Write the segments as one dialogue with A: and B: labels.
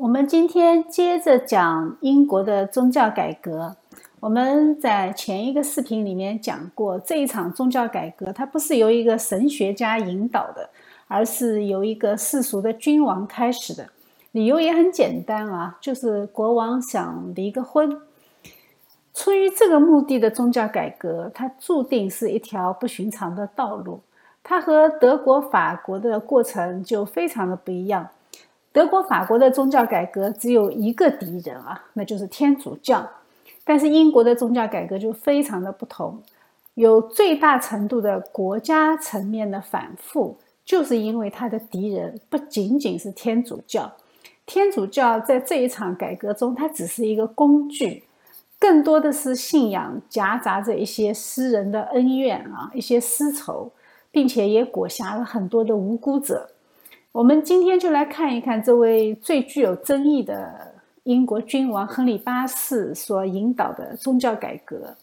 A: 我们今天接着讲英国的宗教改革。我们在前一个视频里面讲过，这一场宗教改革它不是由一个神学家引导的，而是由一个世俗的君王开始的。理由也很简单啊，就是国王想离个婚。出于这个目的的宗教改革，它注定是一条不寻常的道路。它和德国、法国的过程就非常的不一样。德国、法国的宗教改革只有一个敌人啊，那就是天主教。但是英国的宗教改革就非常的不同，有最大程度的国家层面的反复，就是因为它的敌人不仅仅是天主教。天主教在这一场改革中，它只是一个工具，更多的是信仰夹杂着一些私人的恩怨啊，一些私仇，并且也裹挟了很多的无辜者。我们今天就来看一看这位最具有争议的英国君王亨利八世所引导的宗教改革。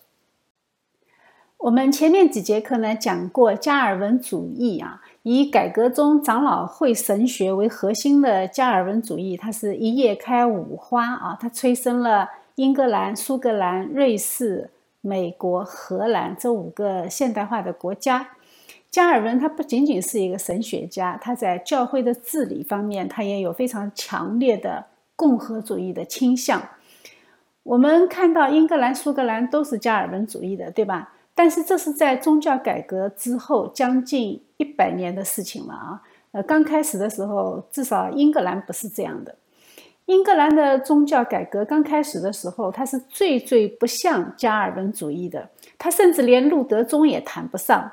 A: 我们前面几节课呢讲过加尔文主义啊，以改革中长老会神学为核心的加尔文主义，它是一叶开五花啊，它催生了英格兰、苏格兰、瑞士、美国、荷兰这五个现代化的国家。加尔文他不仅仅是一个神学家，他在教会的治理方面，他也有非常强烈的共和主义的倾向。我们看到英格兰、苏格兰都是加尔文主义的，对吧？但是这是在宗教改革之后将近一百年的事情了啊。呃，刚开始的时候，至少英格兰不是这样的。英格兰的宗教改革刚开始的时候，它是最最不像加尔文主义的，它甚至连路德宗也谈不上。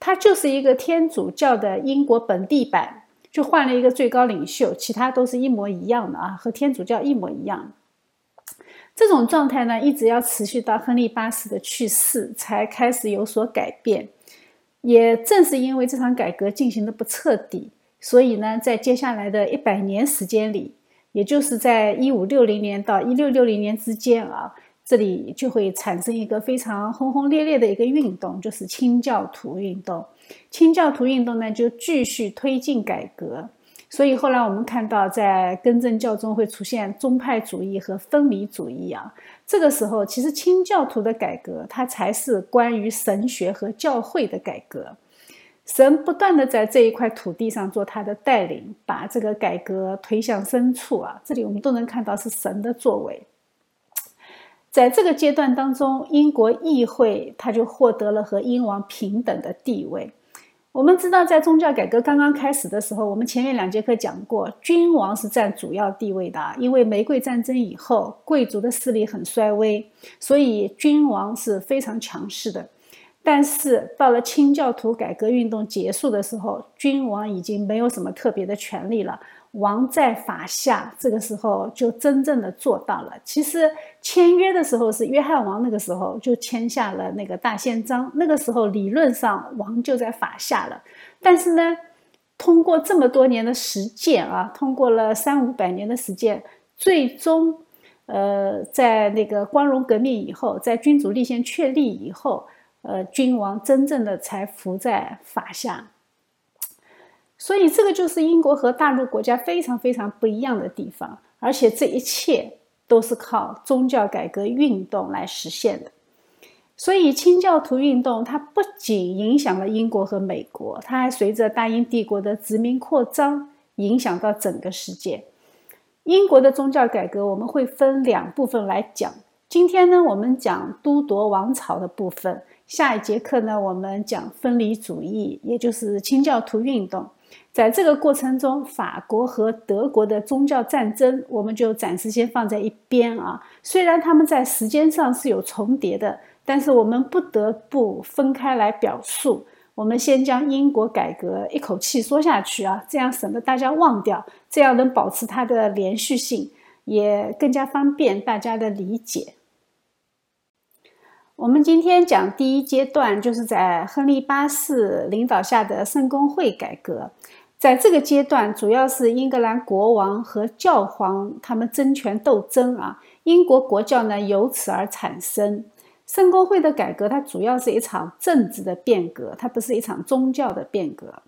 A: 它就是一个天主教的英国本地版，就换了一个最高领袖，其他都是一模一样的啊，和天主教一模一样。这种状态呢，一直要持续到亨利八世的去世才开始有所改变。也正是因为这场改革进行的不彻底，所以呢，在接下来的一百年时间里，也就是在一五六零年到一六六零年之间啊。这里就会产生一个非常轰轰烈烈的一个运动，就是清教徒运动。清教徒运动呢，就继续推进改革。所以后来我们看到，在更正教中会出现宗派主义和分离主义啊。这个时候，其实清教徒的改革，它才是关于神学和教会的改革。神不断的在这一块土地上做他的带领，把这个改革推向深处啊。这里我们都能看到是神的作为。在这个阶段当中，英国议会他就获得了和英王平等的地位。我们知道，在宗教改革刚刚开始的时候，我们前面两节课讲过，君王是占主要地位的。因为玫瑰战争以后，贵族的势力很衰微，所以君王是非常强势的。但是到了清教徒改革运动结束的时候，君王已经没有什么特别的权利了。王在法下，这个时候就真正的做到了。其实签约的时候是约翰王那个时候就签下了那个大宪章，那个时候理论上王就在法下了。但是呢，通过这么多年的实践啊，通过了三五百年的实践，最终，呃，在那个光荣革命以后，在君主立宪确立以后，呃，君王真正的才服在法下。所以，这个就是英国和大陆国家非常非常不一样的地方，而且这一切都是靠宗教改革运动来实现的。所以，清教徒运动它不仅影响了英国和美国，它还随着大英帝国的殖民扩张影响到整个世界。英国的宗教改革我们会分两部分来讲。今天呢，我们讲都铎王朝的部分；下一节课呢，我们讲分离主义，也就是清教徒运动。在这个过程中，法国和德国的宗教战争，我们就暂时先放在一边啊。虽然他们在时间上是有重叠的，但是我们不得不分开来表述。我们先将英国改革一口气说下去啊，这样省得大家忘掉，这样能保持它的连续性，也更加方便大家的理解。我们今天讲第一阶段，就是在亨利八世领导下的圣公会改革。在这个阶段，主要是英格兰国王和教皇他们争权斗争啊。英国国教呢由此而产生。圣公会的改革，它主要是一场政治的变革，它不是一场宗教的变革。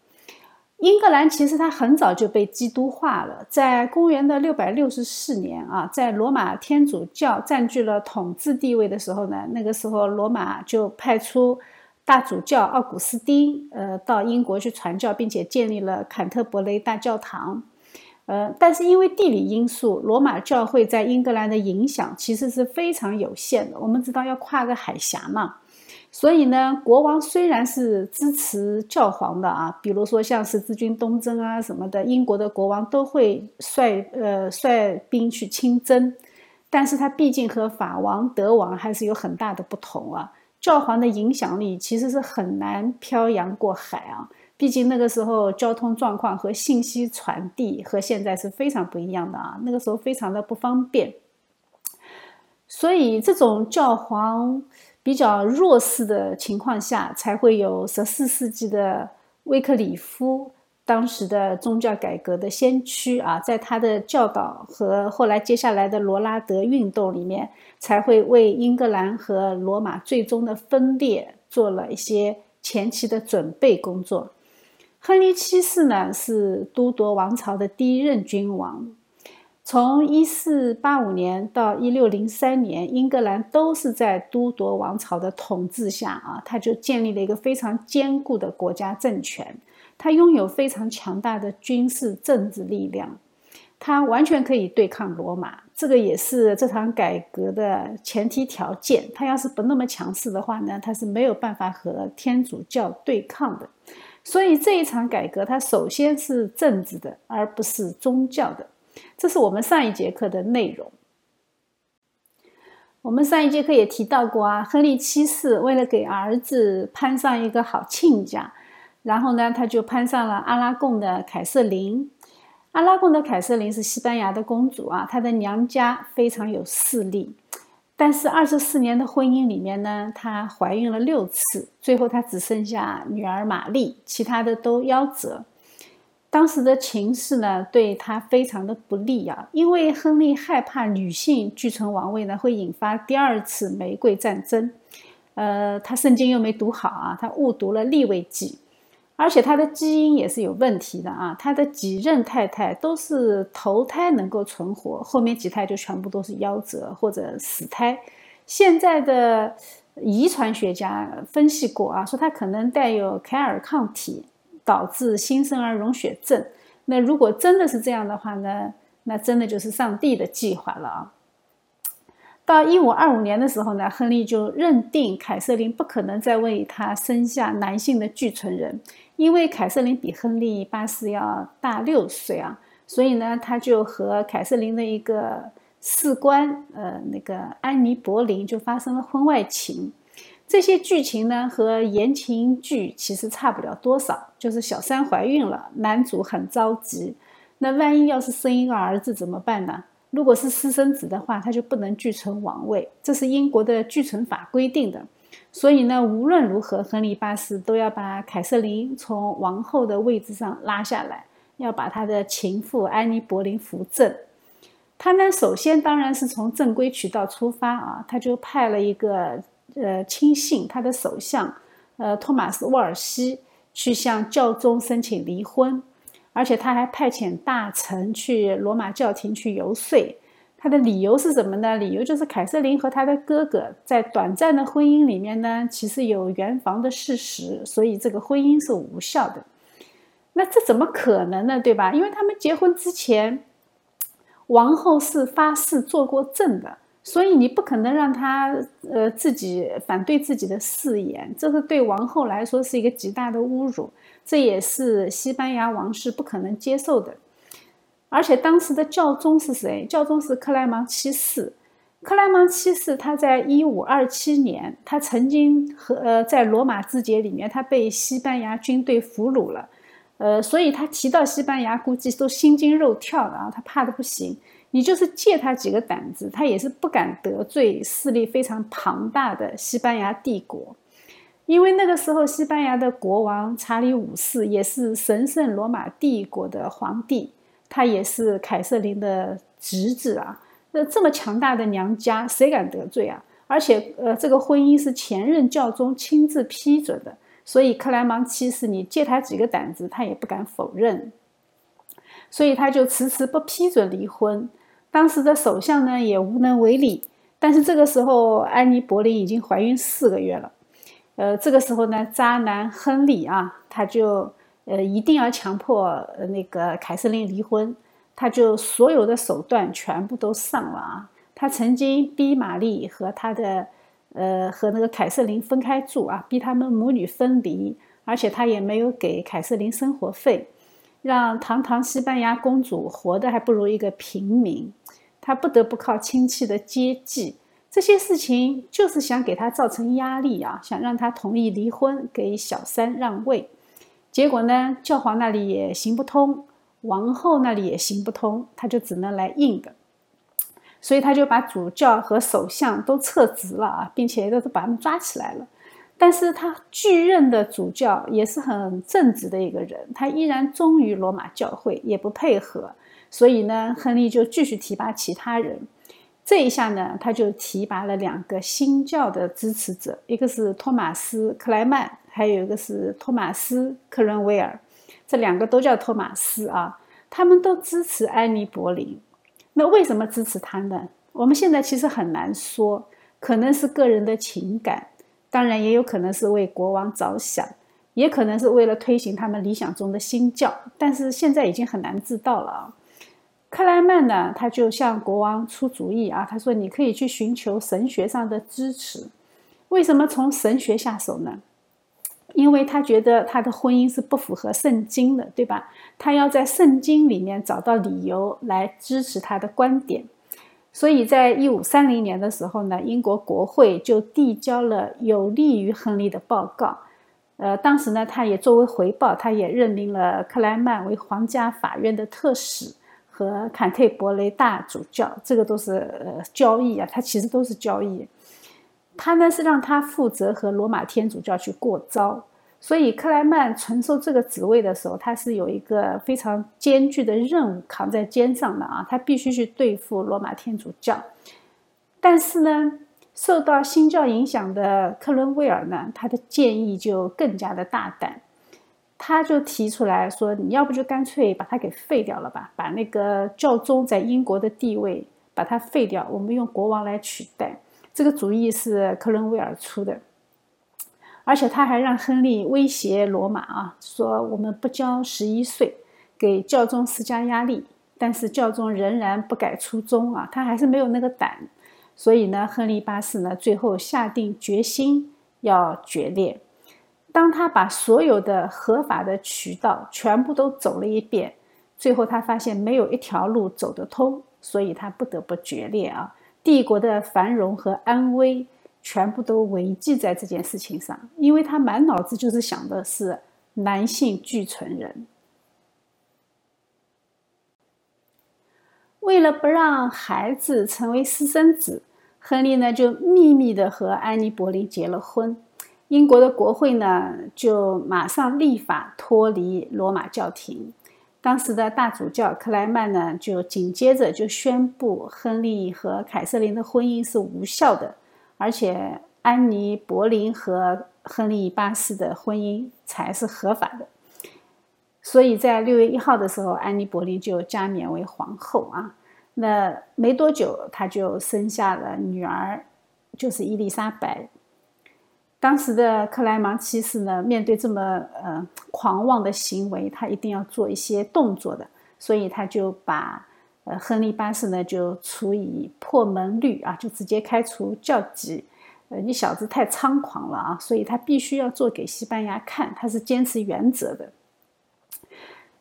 A: 英格兰其实它很早就被基督化了，在公元的六百六十四年啊，在罗马天主教占据了统治地位的时候呢，那个时候罗马就派出大主教奥古斯丁，呃，到英国去传教，并且建立了坎特伯雷大教堂。呃，但是因为地理因素，罗马教会在英格兰的影响其实是非常有限的。我们知道要跨个海峡嘛。所以呢，国王虽然是支持教皇的啊，比如说像十字军东征啊什么的，英国的国王都会率呃率兵去亲征，但是他毕竟和法王、德王还是有很大的不同啊。教皇的影响力其实是很难漂洋过海啊，毕竟那个时候交通状况和信息传递和现在是非常不一样的啊，那个时候非常的不方便，所以这种教皇。比较弱势的情况下，才会有十四世纪的威克里夫，当时的宗教改革的先驱啊，在他的教导和后来接下来的罗拉德运动里面，才会为英格兰和罗马最终的分裂做了一些前期的准备工作。亨利七世呢，是都铎王朝的第一任君王。从一四八五年到一六零三年，英格兰都是在都铎王朝的统治下啊，他就建立了一个非常坚固的国家政权。他拥有非常强大的军事政治力量，他完全可以对抗罗马。这个也是这场改革的前提条件。他要是不那么强势的话呢，他是没有办法和天主教对抗的。所以这一场改革，它首先是政治的，而不是宗教的。这是我们上一节课的内容。我们上一节课也提到过啊，亨利七世为了给儿子攀上一个好亲家，然后呢，他就攀上了阿拉贡的凯瑟琳。阿拉贡的凯瑟琳是西班牙的公主啊，她的娘家非常有势力。但是二十四年的婚姻里面呢，她怀孕了六次，最后她只剩下女儿玛丽，其他的都夭折。当时的情势呢，对他非常的不利啊，因为亨利害怕女性继承王位呢，会引发第二次玫瑰战争。呃，他圣经又没读好啊，他误读了立位记，而且他的基因也是有问题的啊，他的几任太太都是头胎能够存活，后面几胎就全部都是夭折或者死胎。现在的遗传学家分析过啊，说他可能带有凯尔抗体。导致新生儿溶血症。那如果真的是这样的话呢？那真的就是上帝的计划了啊！到一五二五年的时候呢，亨利就认定凯瑟琳不可能再为他生下男性的继承人，因为凯瑟琳比亨利八世要大六岁啊，所以呢，他就和凯瑟琳的一个士官，呃，那个安妮·柏林就发生了婚外情。这些剧情呢和言情剧其实差不了多少，就是小三怀孕了，男主很着急。那万一要是生一个儿子怎么办呢？如果是私生子的话，他就不能继承王位，这是英国的继承法规定的。所以呢，无论如何，亨利八世都要把凯瑟琳从王后的位置上拉下来，要把他的情妇安妮·柏林扶正。他呢，首先当然是从正规渠道出发啊，他就派了一个。呃，亲信他的首相，呃，托马斯·沃尔西去向教宗申请离婚，而且他还派遣大臣去罗马教廷去游说。他的理由是什么呢？理由就是凯瑟琳和他的哥哥在短暂的婚姻里面呢，其实有圆房的事实，所以这个婚姻是无效的。那这怎么可能呢？对吧？因为他们结婚之前，王后是发誓做过证的。所以你不可能让他呃自己反对自己的誓言，这是对王后来说是一个极大的侮辱，这也是西班牙王室不可能接受的。而且当时的教宗是谁？教宗是克莱芒七世。克莱芒七世他在一五二七年，他曾经和呃在罗马之节里面，他被西班牙军队俘虏了，呃，所以他提到西班牙，估计都心惊肉跳的啊，他怕的不行。你就是借他几个胆子，他也是不敢得罪势力非常庞大的西班牙帝国，因为那个时候西班牙的国王查理五世也是神圣罗马帝国的皇帝，他也是凯瑟琳的侄子啊。那这么强大的娘家，谁敢得罪啊？而且，呃，这个婚姻是前任教宗亲自批准的，所以克莱芒七世你借他几个胆子，他也不敢否认，所以他就迟迟不批准离婚。当时的首相呢也无能为力。但是这个时候，安妮·柏林已经怀孕四个月了。呃，这个时候呢，渣男亨利啊，他就呃一定要强迫那个凯瑟琳离婚，他就所有的手段全部都上了啊。他曾经逼玛丽和他的呃和那个凯瑟琳分开住啊，逼他们母女分离，而且他也没有给凯瑟琳生活费，让堂堂西班牙公主活得还不如一个平民。她不得不靠亲戚的接济，这些事情就是想给她造成压力啊，想让她同意离婚，给小三让位。结果呢，教皇那里也行不通，王后那里也行不通，她就只能来硬的。所以他就把主教和首相都撤职了啊，并且都是把他们抓起来了。但是他继任的主教也是很正直的一个人，他依然忠于罗马教会，也不配合。所以呢，亨利就继续提拔其他人。这一下呢，他就提拔了两个新教的支持者，一个是托马斯·克莱曼，还有一个是托马斯·克伦威尔。这两个都叫托马斯啊，他们都支持安妮·柏林。那为什么支持他呢？我们现在其实很难说，可能是个人的情感，当然也有可能是为国王着想，也可能是为了推行他们理想中的新教。但是现在已经很难知道了啊。克莱曼呢，他就向国王出主意啊，他说：“你可以去寻求神学上的支持。为什么从神学下手呢？因为他觉得他的婚姻是不符合圣经的，对吧？他要在圣经里面找到理由来支持他的观点。所以在一五三零年的时候呢，英国国会就递交了有利于亨利的报告。呃，当时呢，他也作为回报，他也任命了克莱曼为皇家法院的特使。”和坎特伯雷大主教，这个都是呃交易啊，他其实都是交易。他呢是让他负责和罗马天主教去过招，所以克莱曼承受这个职位的时候，他是有一个非常艰巨的任务扛在肩上的啊，他必须去对付罗马天主教。但是呢，受到新教影响的克伦威尔呢，他的建议就更加的大胆。他就提出来说：“你要不就干脆把它给废掉了吧，把那个教宗在英国的地位把它废掉，我们用国王来取代。”这个主意是克伦威尔出的，而且他还让亨利威胁罗马啊，说我们不交十一税，给教宗施加压力。但是教宗仍然不改初衷啊，他还是没有那个胆。所以呢，亨利八世呢，最后下定决心要决裂。当他把所有的合法的渠道全部都走了一遍，最后他发现没有一条路走得通，所以他不得不决裂啊！帝国的繁荣和安危全部都违纪在这件事情上，因为他满脑子就是想的是男性俱存人。为了不让孩子成为私生子，亨利呢就秘密的和安妮·柏林结了婚。英国的国会呢，就马上立法脱离罗马教廷。当时的大主教克莱曼呢，就紧接着就宣布亨利和凯瑟琳的婚姻是无效的，而且安妮·柏林和亨利八世的婚姻才是合法的。所以在六月一号的时候，安妮·柏林就加冕为皇后啊。那没多久，她就生下了女儿，就是伊丽莎白。当时的克莱芒七世呢，面对这么呃狂妄的行为，他一定要做一些动作的，所以他就把呃亨利八世呢就处以破门律啊，就直接开除教籍。呃，你小子太猖狂了啊，所以他必须要做给西班牙看，他是坚持原则的。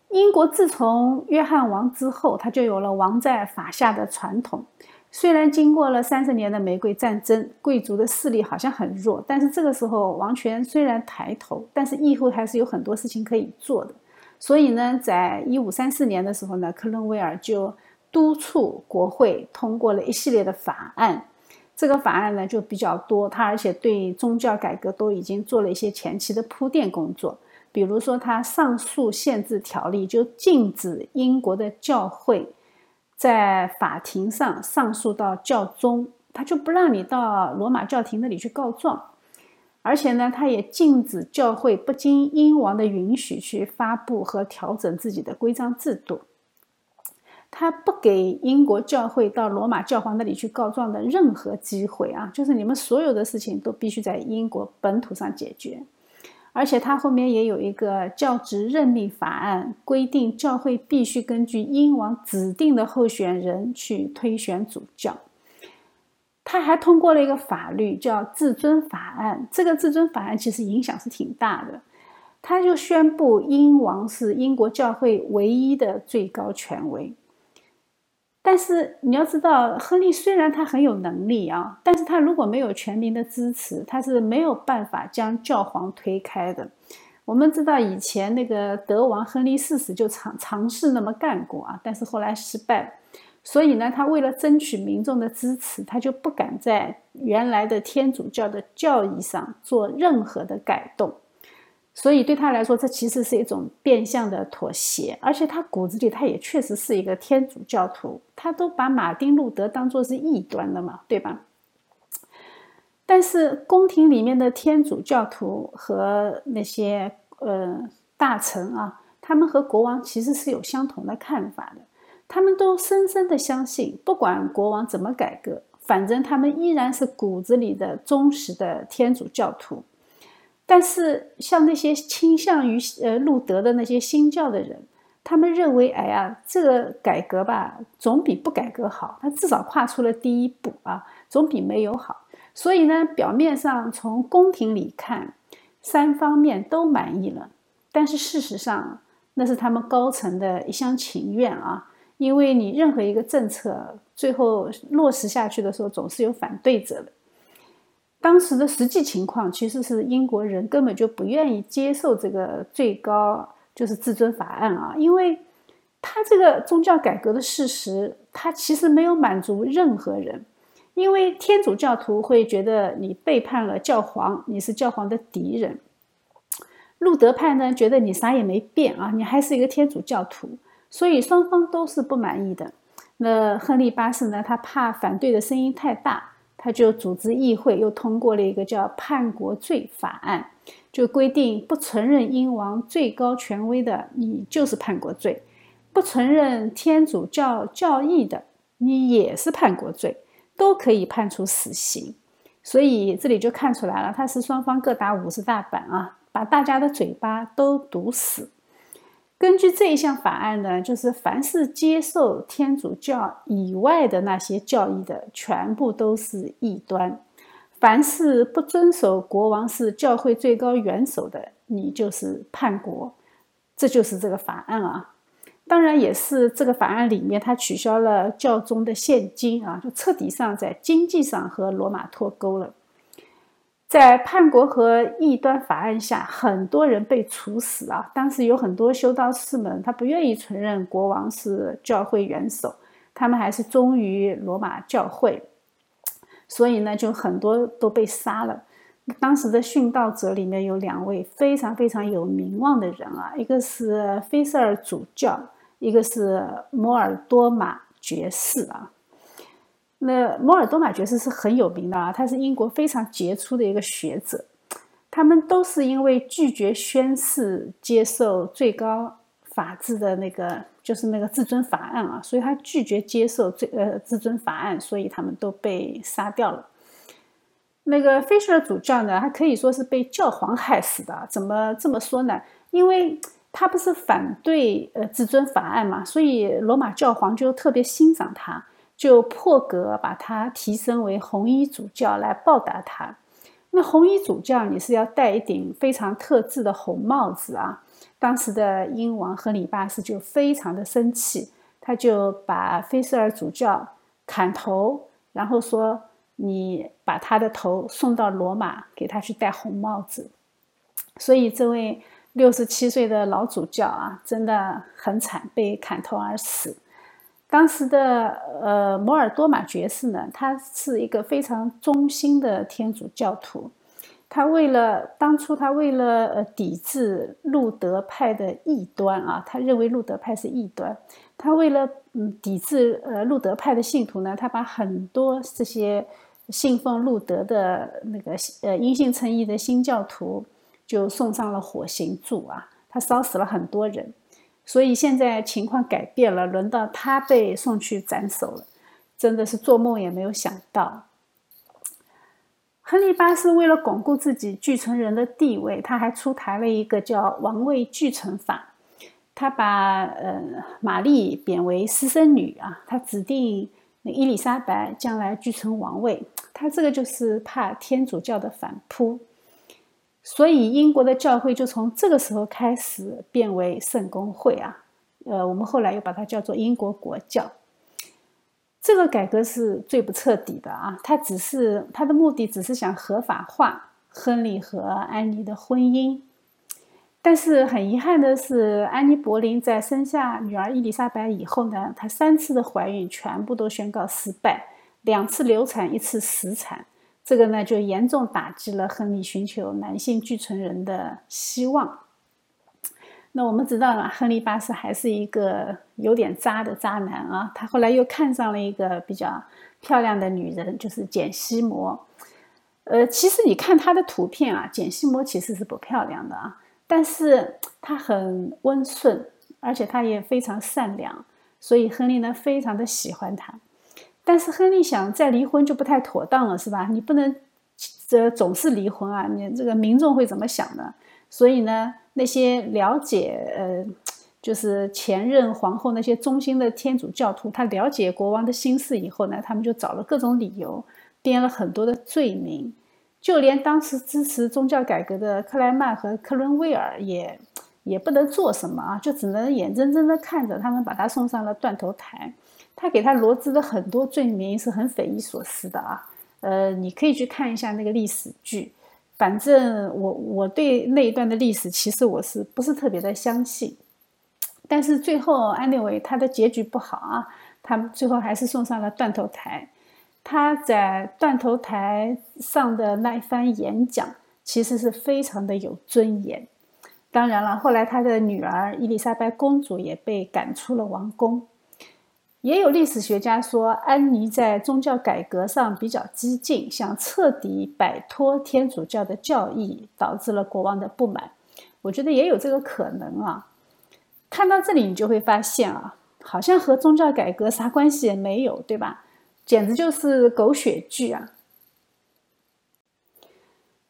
A: 英国自从约翰王之后，他就有了王在法下的传统。虽然经过了三十年的玫瑰战争，贵族的势力好像很弱，但是这个时候王权虽然抬头，但是以后还是有很多事情可以做的。所以呢，在一五三四年的时候呢，克伦威尔就督促国会通过了一系列的法案。这个法案呢就比较多，他而且对宗教改革都已经做了一些前期的铺垫工作。比如说，他上诉限制条例就禁止英国的教会。在法庭上上诉到教宗，他就不让你到罗马教廷那里去告状。而且呢，他也禁止教会不经英王的允许去发布和调整自己的规章制度。他不给英国教会到罗马教皇那里去告状的任何机会啊！就是你们所有的事情都必须在英国本土上解决。而且他后面也有一个教职任命法案，规定教会必须根据英王指定的候选人去推选主教。他还通过了一个法律，叫至尊法案。这个至尊法案其实影响是挺大的。他就宣布英王是英国教会唯一的最高权威。但是你要知道，亨利虽然他很有能力啊，但是他如果没有全民的支持，他是没有办法将教皇推开的。我们知道以前那个德王亨利四世就尝尝试那么干过啊，但是后来失败。所以呢，他为了争取民众的支持，他就不敢在原来的天主教的教义上做任何的改动。所以对他来说，这其实是一种变相的妥协。而且他骨子里他也确实是一个天主教徒，他都把马丁路德当作是异端的嘛，对吧？但是宫廷里面的天主教徒和那些呃大臣啊，他们和国王其实是有相同的看法的。他们都深深的相信，不管国王怎么改革，反正他们依然是骨子里的忠实的天主教徒。但是，像那些倾向于呃路德的那些新教的人，他们认为，哎呀，这个改革吧，总比不改革好。他至少跨出了第一步啊，总比没有好。所以呢，表面上从宫廷里看，三方面都满意了，但是事实上，那是他们高层的一厢情愿啊。因为你任何一个政策最后落实下去的时候，总是有反对者的。当时的实际情况其实是英国人根本就不愿意接受这个最高就是至尊法案啊，因为他这个宗教改革的事实，他其实没有满足任何人。因为天主教徒会觉得你背叛了教皇，你是教皇的敌人；路德派呢，觉得你啥也没变啊，你还是一个天主教徒。所以双方都是不满意的。那亨利八世呢？他怕反对的声音太大，他就组织议会，又通过了一个叫《叛国罪法案》，就规定不承认英王最高权威的，你就是叛国罪；不承认天主教教义的，你也是叛国罪，都可以判处死刑。所以这里就看出来了，他是双方各打五十大板啊，把大家的嘴巴都堵死。根据这一项法案呢，就是凡是接受天主教以外的那些教义的，全部都是异端；凡是不遵守国王是教会最高元首的，你就是叛国。这就是这个法案啊。当然，也是这个法案里面，它取消了教宗的现金啊，就彻底上在经济上和罗马脱钩了。在叛国和异端法案下，很多人被处死啊。当时有很多修道士们，他不愿意承认国王是教会元首，他们还是忠于罗马教会，所以呢，就很多都被杀了。当时的殉道者里面有两位非常非常有名望的人啊，一个是菲舍尔主教，一个是摩尔多马爵士啊。那摩尔多马爵士是很有名的啊，他是英国非常杰出的一个学者。他们都是因为拒绝宣誓接受最高法治的那个，就是那个至尊法案啊，所以他拒绝接受最呃至尊法案，所以他们都被杀掉了。那个菲舍尔主教呢，他可以说是被教皇害死的。怎么这么说呢？因为他不是反对呃至尊法案嘛，所以罗马教皇就特别欣赏他。就破格把他提升为红衣主教来报答他。那红衣主教你是要戴一顶非常特制的红帽子啊。当时的英王亨利八世就非常的生气，他就把菲舍尔主教砍头，然后说：“你把他的头送到罗马，给他去戴红帽子。”所以这位六十七岁的老主教啊，真的很惨，被砍头而死。当时的呃摩尔多马爵士呢，他是一个非常忠心的天主教徒。他为了当初他为了呃抵制路德派的异端啊，他认为路德派是异端。他为了嗯抵制呃路德派的信徒呢，他把很多这些信奉路德的那个呃因信称义的新教徒，就送上了火刑柱啊，他烧死了很多人，所以现在情况改变了，轮到他被送去斩首了，真的是做梦也没有想到。亨利八世为了巩固自己继承人的地位，他还出台了一个叫王位继承法。他把呃玛丽贬为私生女啊，他指定伊丽莎白将来继承王位。他这个就是怕天主教的反扑，所以英国的教会就从这个时候开始变为圣公会啊。呃，我们后来又把它叫做英国国教。这个改革是最不彻底的啊！他只是他的目的只是想合法化亨利和安妮的婚姻，但是很遗憾的是，安妮·柏林在生下女儿伊丽莎白以后呢，她三次的怀孕全部都宣告失败，两次流产，一次死产，这个呢就严重打击了亨利寻求男性继承人的希望。那我们知道了，亨利八世还是一个有点渣的渣男啊。他后来又看上了一个比较漂亮的女人，就是简西摩。呃，其实你看她的图片啊，简西摩其实是不漂亮的啊，但是她很温顺，而且她也非常善良，所以亨利呢非常的喜欢她。但是亨利想再离婚就不太妥当了，是吧？你不能这总是离婚啊，你这个民众会怎么想呢？所以呢？那些了解呃，就是前任皇后那些忠心的天主教徒，他了解国王的心事以后呢，他们就找了各种理由，编了很多的罪名，就连当时支持宗教改革的克莱曼和克伦威尔也也不能做什么啊，就只能眼睁睁的看着他们把他送上了断头台。他给他罗织的很多罪名是很匪夷所思的啊，呃，你可以去看一下那个历史剧。反正我我对那一段的历史，其实我是不是特别的相信？但是最后安利维他的结局不好啊，他最后还是送上了断头台。他在断头台上的那一番演讲，其实是非常的有尊严。当然了，后来他的女儿伊丽莎白公主也被赶出了王宫。也有历史学家说，安妮在宗教改革上比较激进，想彻底摆脱天主教的教义，导致了国王的不满。我觉得也有这个可能啊。看到这里，你就会发现啊，好像和宗教改革啥关系也没有，对吧？简直就是狗血剧啊！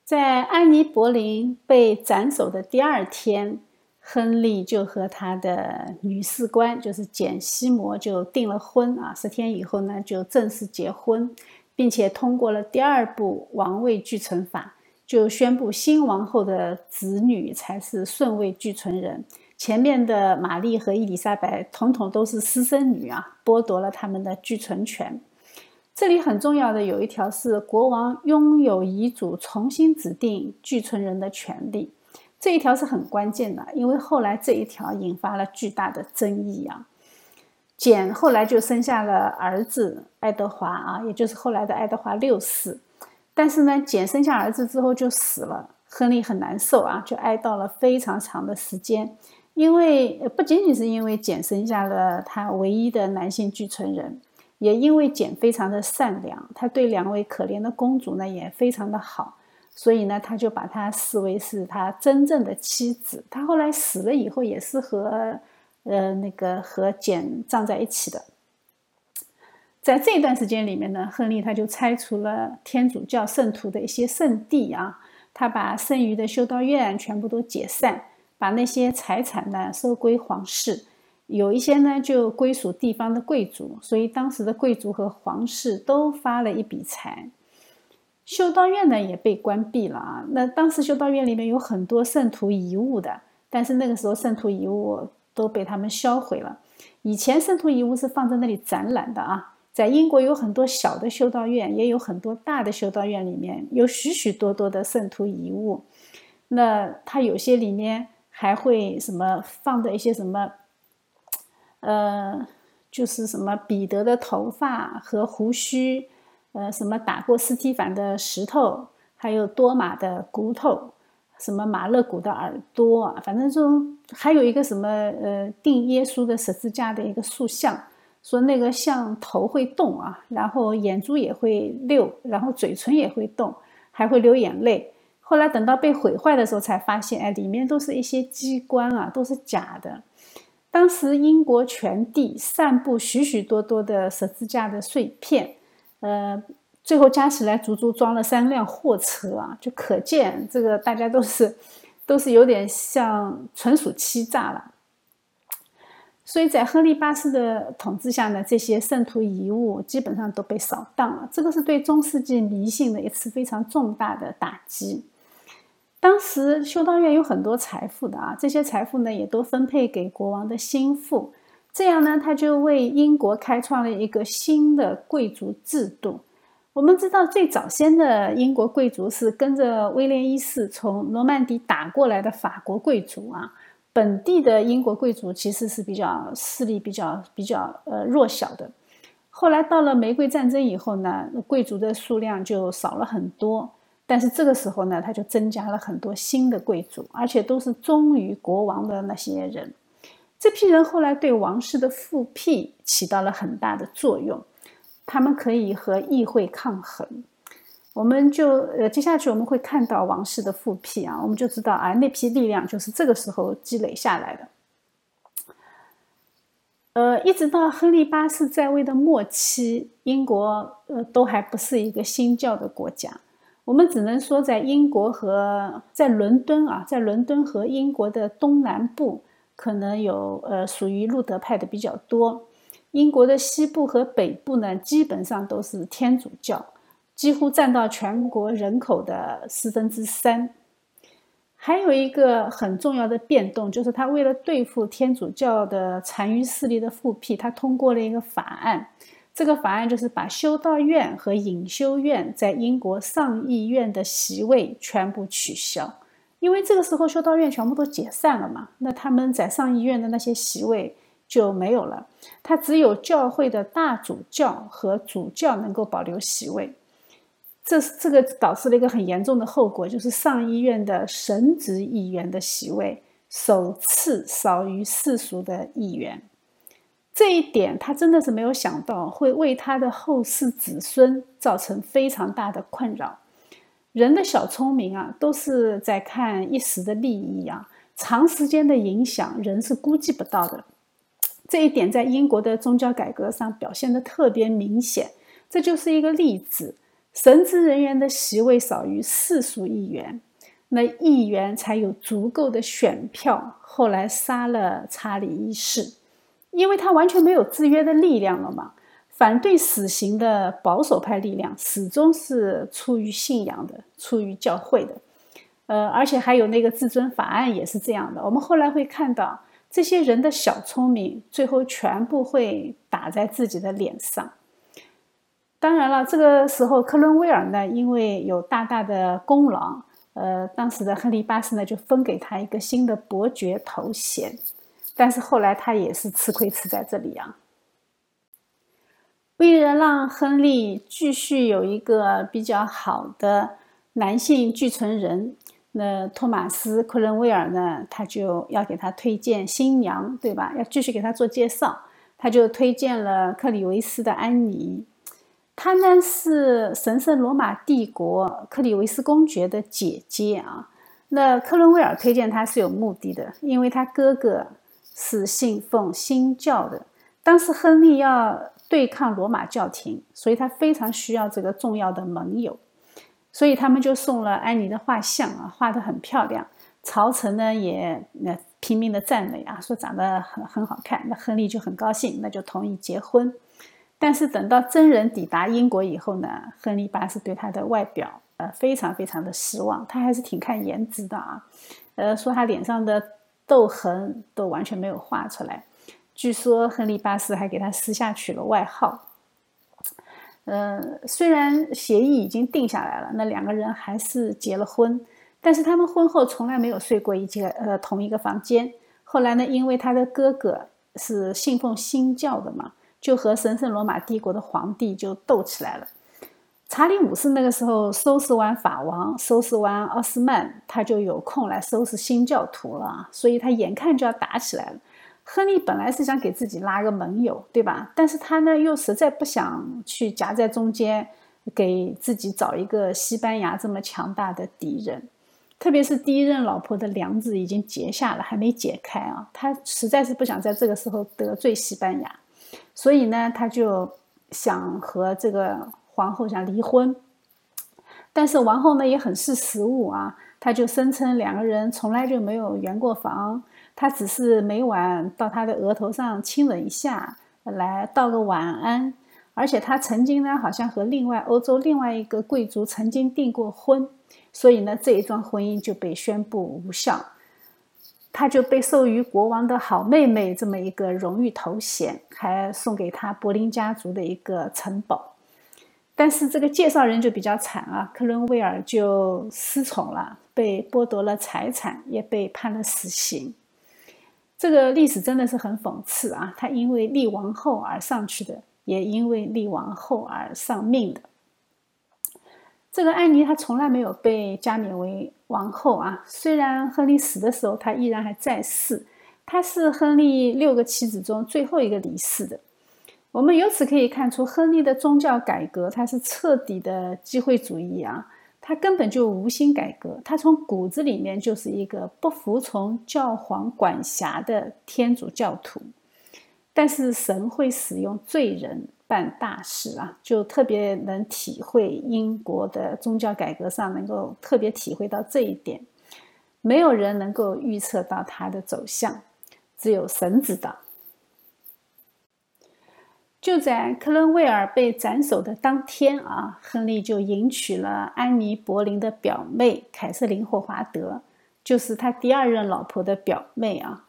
A: 在安妮·柏林被斩首的第二天。亨利就和他的女士官，就是简西摩，就订了婚啊。十天以后呢，就正式结婚，并且通过了第二部王位继承法，就宣布新王后的子女才是顺位继承人。前面的玛丽和伊丽莎白统统都是私生女啊，剥夺了他们的继承权。这里很重要的有一条是，国王拥有遗嘱重新指定继承人的权利。这一条是很关键的，因为后来这一条引发了巨大的争议啊。简后来就生下了儿子爱德华啊，也就是后来的爱德华六世。但是呢，简生下儿子之后就死了，亨利很难受啊，就哀悼了非常长的时间。因为不仅仅是因为简生下了他唯一的男性继承人，也因为简非常的善良，他对两位可怜的公主呢也非常的好。所以呢，他就把她视为是他真正的妻子。他后来死了以后，也是和，呃，那个和简葬在一起的。在这段时间里面呢，亨利他就拆除了天主教圣徒的一些圣地啊，他把剩余的修道院全部都解散，把那些财产呢收归皇室，有一些呢就归属地方的贵族，所以当时的贵族和皇室都发了一笔财。修道院呢也被关闭了啊。那当时修道院里面有很多圣徒遗物的，但是那个时候圣徒遗物都被他们销毁了。以前圣徒遗物是放在那里展览的啊。在英国有很多小的修道院，也有很多大的修道院，里面有许许多多的圣徒遗物。那它有些里面还会什么放的一些什么，呃，就是什么彼得的头发和胡须。呃，什么打过斯蒂凡的石头，还有多马的骨头，什么马勒古的耳朵，反正这种还有一个什么呃钉耶稣的十字架的一个塑像，说那个像头会动啊，然后眼珠也会溜，然后嘴唇也会动，还会流眼泪。后来等到被毁坏的时候，才发现，哎，里面都是一些机关啊，都是假的。当时英国全地散布许许多多的十字架的碎片，呃，最后加起来足足装了三辆货车啊，就可见这个大家都是都是有点像纯属欺诈了。所以在亨利八世的统治下呢，这些圣徒遗物基本上都被扫荡了，这个是对中世纪迷信的一次非常重大的打击。当时修道院有很多财富的啊，这些财富呢也都分配给国王的心腹，这样呢他就为英国开创了一个新的贵族制度。我们知道最早先的英国贵族是跟着威廉一世从诺曼底打过来的法国贵族啊。本地的英国贵族其实是比较势力比较比较呃弱小的。后来到了玫瑰战争以后呢，贵族的数量就少了很多。但是这个时候呢，他就增加了很多新的贵族，而且都是忠于国王的那些人。这批人后来对王室的复辟起到了很大的作用，他们可以和议会抗衡。我们就呃，接下去我们会看到王室的复辟啊，我们就知道啊，那批力量就是这个时候积累下来的。呃，一直到亨利八世在位的末期，英国呃都还不是一个新教的国家。我们只能说，在英国和在伦敦啊，在伦敦和英国的东南部，可能有呃属于路德派的比较多。英国的西部和北部呢，基本上都是天主教。几乎占到全国人口的四分之三。还有一个很重要的变动，就是他为了对付天主教的残余势力的复辟，他通过了一个法案。这个法案就是把修道院和隐修院在英国上议院的席位全部取消，因为这个时候修道院全部都解散了嘛，那他们在上议院的那些席位就没有了。他只有教会的大主教和主教能够保留席位。这这个导致了一个很严重的后果，就是上议院的神职议员的席位首次少于世俗的议员。这一点他真的是没有想到，会为他的后世子孙造成非常大的困扰。人的小聪明啊，都是在看一时的利益啊，长时间的影响人是估计不到的。这一点在英国的宗教改革上表现的特别明显，这就是一个例子。神职人员的席位少于世俗议员，那议员才有足够的选票。后来杀了查理一世，因为他完全没有制约的力量了嘛。反对死刑的保守派力量始终是出于信仰的，出于教会的。呃，而且还有那个至尊法案也是这样的。我们后来会看到，这些人的小聪明，最后全部会打在自己的脸上。当然了，这个时候克伦威尔呢，因为有大大的功劳，呃，当时的亨利八世呢就分给他一个新的伯爵头衔。但是后来他也是吃亏吃在这里啊。为了让亨利继续有一个比较好的男性继承人，那托马斯·克伦威尔呢，他就要给他推荐新娘，对吧？要继续给他做介绍，他就推荐了克里维斯的安妮。她呢是神圣罗马帝国克里维斯公爵的姐姐啊。那克伦威尔推荐她是有目的的，因为他哥哥是信奉新教的。当时亨利要对抗罗马教廷，所以他非常需要这个重要的盟友，所以他们就送了安妮的画像啊，画得很漂亮。朝臣呢也那拼命的赞美啊，说长得很很好看。那亨利就很高兴，那就同意结婚。但是等到真人抵达英国以后呢，亨利八世对他的外表呃非常非常的失望，他还是挺看颜值的啊，呃说他脸上的痘痕都完全没有画出来，据说亨利八世还给他私下取了外号。呃，虽然协议已经定下来了，那两个人还是结了婚，但是他们婚后从来没有睡过一间呃同一个房间。后来呢，因为他的哥哥是信奉新教的嘛。就和神圣罗马帝国的皇帝就斗起来了。查理五世那个时候收拾完法王，收拾完奥斯曼，他就有空来收拾新教徒了，所以他眼看就要打起来了。亨利本来是想给自己拉个盟友，对吧？但是他呢又实在不想去夹在中间，给自己找一个西班牙这么强大的敌人。特别是第一任老婆的梁子已经结下了，还没解开啊！他实在是不想在这个时候得罪西班牙，所以呢，他就想和这个皇后想离婚。但是王后呢也很识时务啊，他就声称两个人从来就没有圆过房，他只是每晚到他的额头上亲吻一下，来道个晚安。而且他曾经呢，好像和另外欧洲另外一个贵族曾经订过婚。所以呢，这一桩婚姻就被宣布无效，他就被授予国王的好妹妹这么一个荣誉头衔，还送给他柏林家族的一个城堡。但是这个介绍人就比较惨啊，克伦威尔就失宠了，被剥夺了财产，也被判了死刑。这个历史真的是很讽刺啊！他因为立王后而上去的，也因为立王后而丧命的。这个安妮她从来没有被加冕为王后啊。虽然亨利死的时候她依然还在世，她是亨利六个妻子中最后一个离世的。我们由此可以看出，亨利的宗教改革他是彻底的机会主义啊，他根本就无心改革，他从骨子里面就是一个不服从教皇管辖的天主教徒。但是神会使用罪人。办大事啊，就特别能体会英国的宗教改革上，能够特别体会到这一点。没有人能够预测到它的走向，只有神知道。就在克伦威尔被斩首的当天啊，亨利就迎娶了安妮·柏林的表妹凯瑟琳·霍华德，就是他第二任老婆的表妹啊。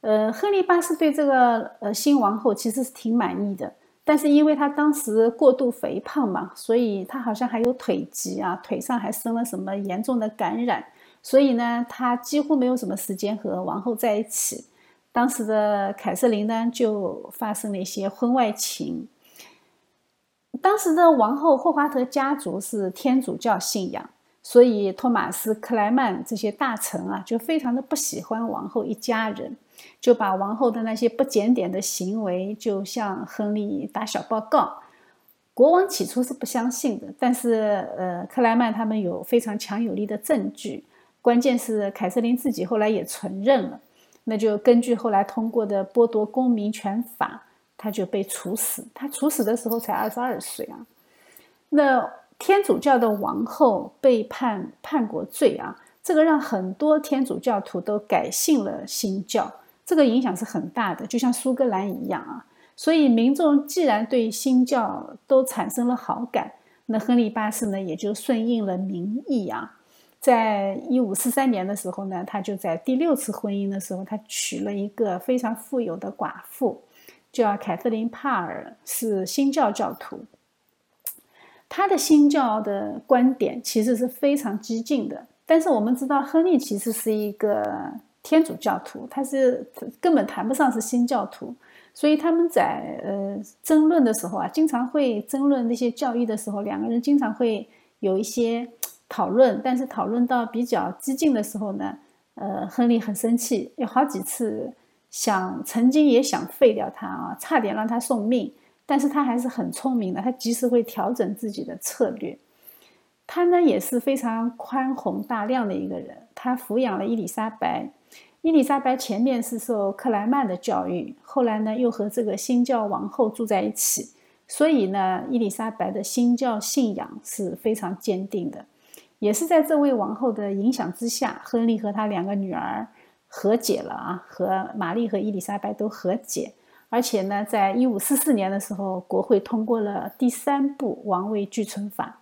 A: 呃，亨利八世对这个呃新王后其实是挺满意的。但是因为他当时过度肥胖嘛，所以他好像还有腿疾啊，腿上还生了什么严重的感染，所以呢，他几乎没有什么时间和王后在一起。当时的凯瑟琳呢，就发生了一些婚外情。当时的王后霍华德家族是天主教信仰，所以托马斯克莱曼这些大臣啊，就非常的不喜欢王后一家人。就把王后的那些不检点的行为，就向亨利打小报告。国王起初是不相信的，但是呃，克莱曼他们有非常强有力的证据。关键是凯瑟琳自己后来也承认了，那就根据后来通过的剥夺公民权法，他就被处死。他处死的时候才二十二岁啊。那天主教的王后被判叛国罪啊，这个让很多天主教徒都改信了新教。这个影响是很大的，就像苏格兰一样啊。所以民众既然对新教都产生了好感，那亨利八世呢也就顺应了民意啊。在一五四三年的时候呢，他就在第六次婚姻的时候，他娶了一个非常富有的寡妇，叫凯瑟琳·帕尔，是新教教徒。他的新教的观点其实是非常激进的，但是我们知道亨利其实是一个。天主教徒，他是根本谈不上是新教徒，所以他们在呃争论的时候啊，经常会争论那些教义的时候，两个人经常会有一些讨论，但是讨论到比较激进的时候呢，呃，亨利很生气，有好几次想曾经也想废掉他啊，差点让他送命，但是他还是很聪明的，他及时会调整自己的策略。他呢也是非常宽宏大量的一个人，他抚养了伊丽莎白。伊丽莎白前面是受克莱曼的教育，后来呢又和这个新教王后住在一起，所以呢伊丽莎白的新教信仰是非常坚定的。也是在这位王后的影响之下，亨利和他两个女儿和解了啊，和玛丽和伊丽莎白都和解。而且呢，在一五四四年的时候，国会通过了第三部王位继承法，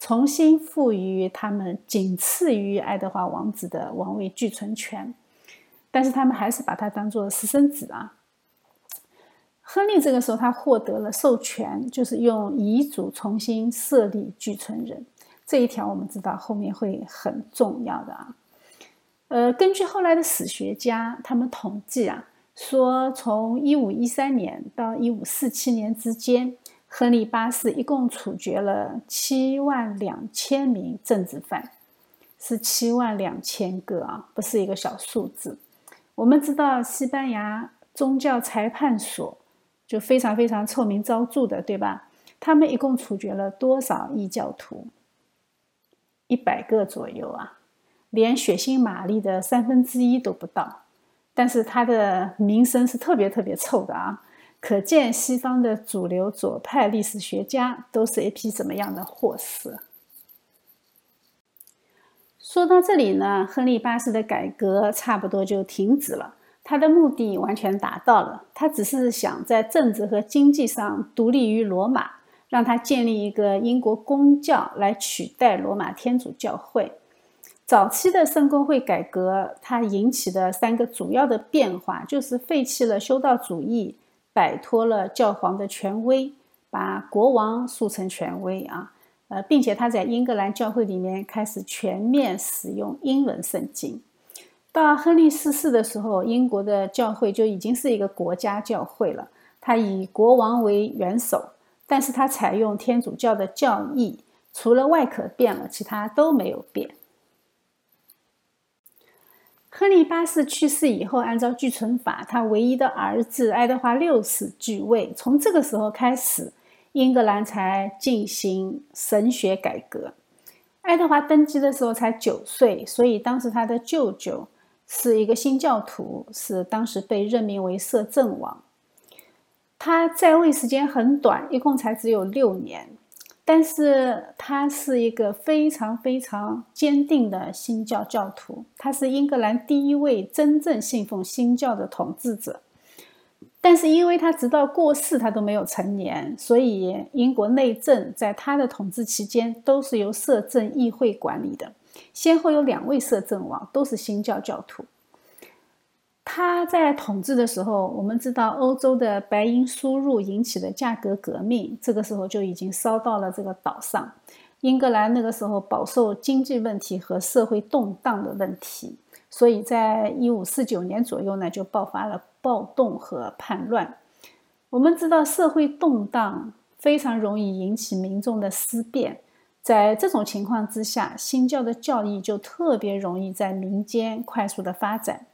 A: 重新赋予他们仅次于爱德华王子的王位继承权。但是他们还是把他当做私生子啊。亨利这个时候他获得了授权，就是用遗嘱重新设立继承人这一条，我们知道后面会很重要的啊。呃，根据后来的史学家他们统计啊，说从一五一三年到一五四七年之间，亨利八世一共处决了七万两千名政治犯，是七万两千个啊，不是一个小数字。我们知道，西班牙宗教裁判所，就非常非常臭名昭著的，对吧？他们一共处决了多少异教徒？一百个左右啊，连血腥玛丽的三分之一都不到。但是他的名声是特别特别臭的啊，可见西方的主流左派历史学家都是一批怎么样的货色。说到这里呢，亨利八世的改革差不多就停止了，他的目的完全达到了，他只是想在政治和经济上独立于罗马。让他建立一个英国公教来取代罗马天主教会。早期的圣公会改革，它引起的三个主要的变化，就是废弃了修道主义，摆脱了教皇的权威，把国王塑成权威啊，呃，并且他在英格兰教会里面开始全面使用英文圣经。到亨利四世的时候，英国的教会就已经是一个国家教会了，他以国王为元首。但是他采用天主教的教义，除了外壳变了，其他都没有变。亨利八世去世以后，按照继承法，他唯一的儿子爱德华六世继位。从这个时候开始，英格兰才进行神学改革。爱德华登基的时候才九岁，所以当时他的舅舅是一个新教徒，是当时被任命为摄政王。他在位时间很短，一共才只有六年，但是他是一个非常非常坚定的新教教徒，他是英格兰第一位真正信奉新教的统治者。但是因为他直到过世他都没有成年，所以英国内政在他的统治期间都是由摄政议会管理的，先后有两位摄政王都是新教教徒。他在统治的时候，我们知道欧洲的白银输入引起的价格革命，这个时候就已经烧到了这个岛上。英格兰那个时候饱受经济问题和社会动荡的问题，所以在一五四九年左右呢，就爆发了暴动和叛乱。我们知道社会动荡非常容易引起民众的思辨，在这种情况之下，新教的教义就特别容易在民间快速的发展。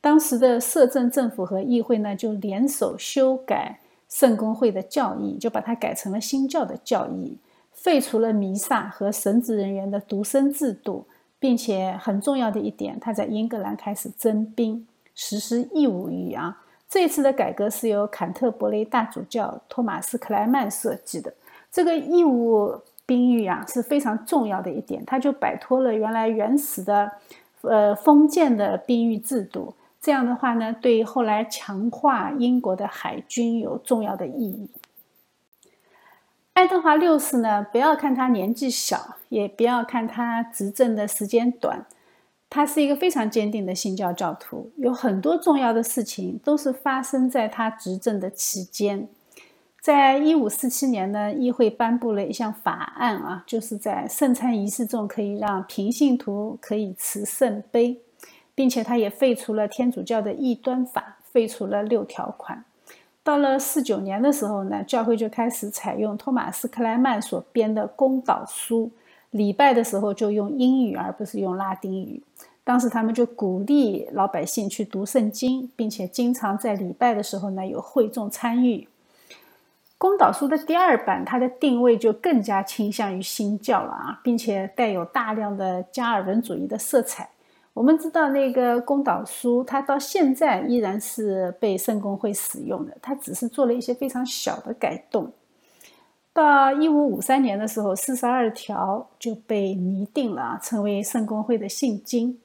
A: 当时的摄政政府和议会呢，就联手修改圣公会的教义，就把它改成了新教的教义，废除了弥撒和神职人员的独身制度，并且很重要的一点，他在英格兰开始征兵，实施义务役啊。这次的改革是由坎特伯雷大主教托马斯克莱曼设计的。这个义务兵役啊是非常重要的一点，他就摆脱了原来原始的，呃封建的兵役制度。这样的话呢，对后来强化英国的海军有重要的意义。爱德华六世呢，不要看他年纪小，也不要看他执政的时间短，他是一个非常坚定的新教教徒。有很多重要的事情都是发生在他执政的期间。在一五四七年呢，议会颁布了一项法案啊，就是在圣餐仪式中可以让平信徒可以持圣杯。并且他也废除了天主教的异端法，废除了六条款。到了四九年的时候呢，教会就开始采用托马斯克莱曼所编的公祷书，礼拜的时候就用英语而不是用拉丁语。当时他们就鼓励老百姓去读圣经，并且经常在礼拜的时候呢有会众参与。公祷书的第二版，它的定位就更加倾向于新教了啊，并且带有大量的加尔文主义的色彩。我们知道那个公祷书，它到现在依然是被圣公会使用的。它只是做了一些非常小的改动。到一五五三年的时候，四十二条就被拟定了，成为圣公会的信经。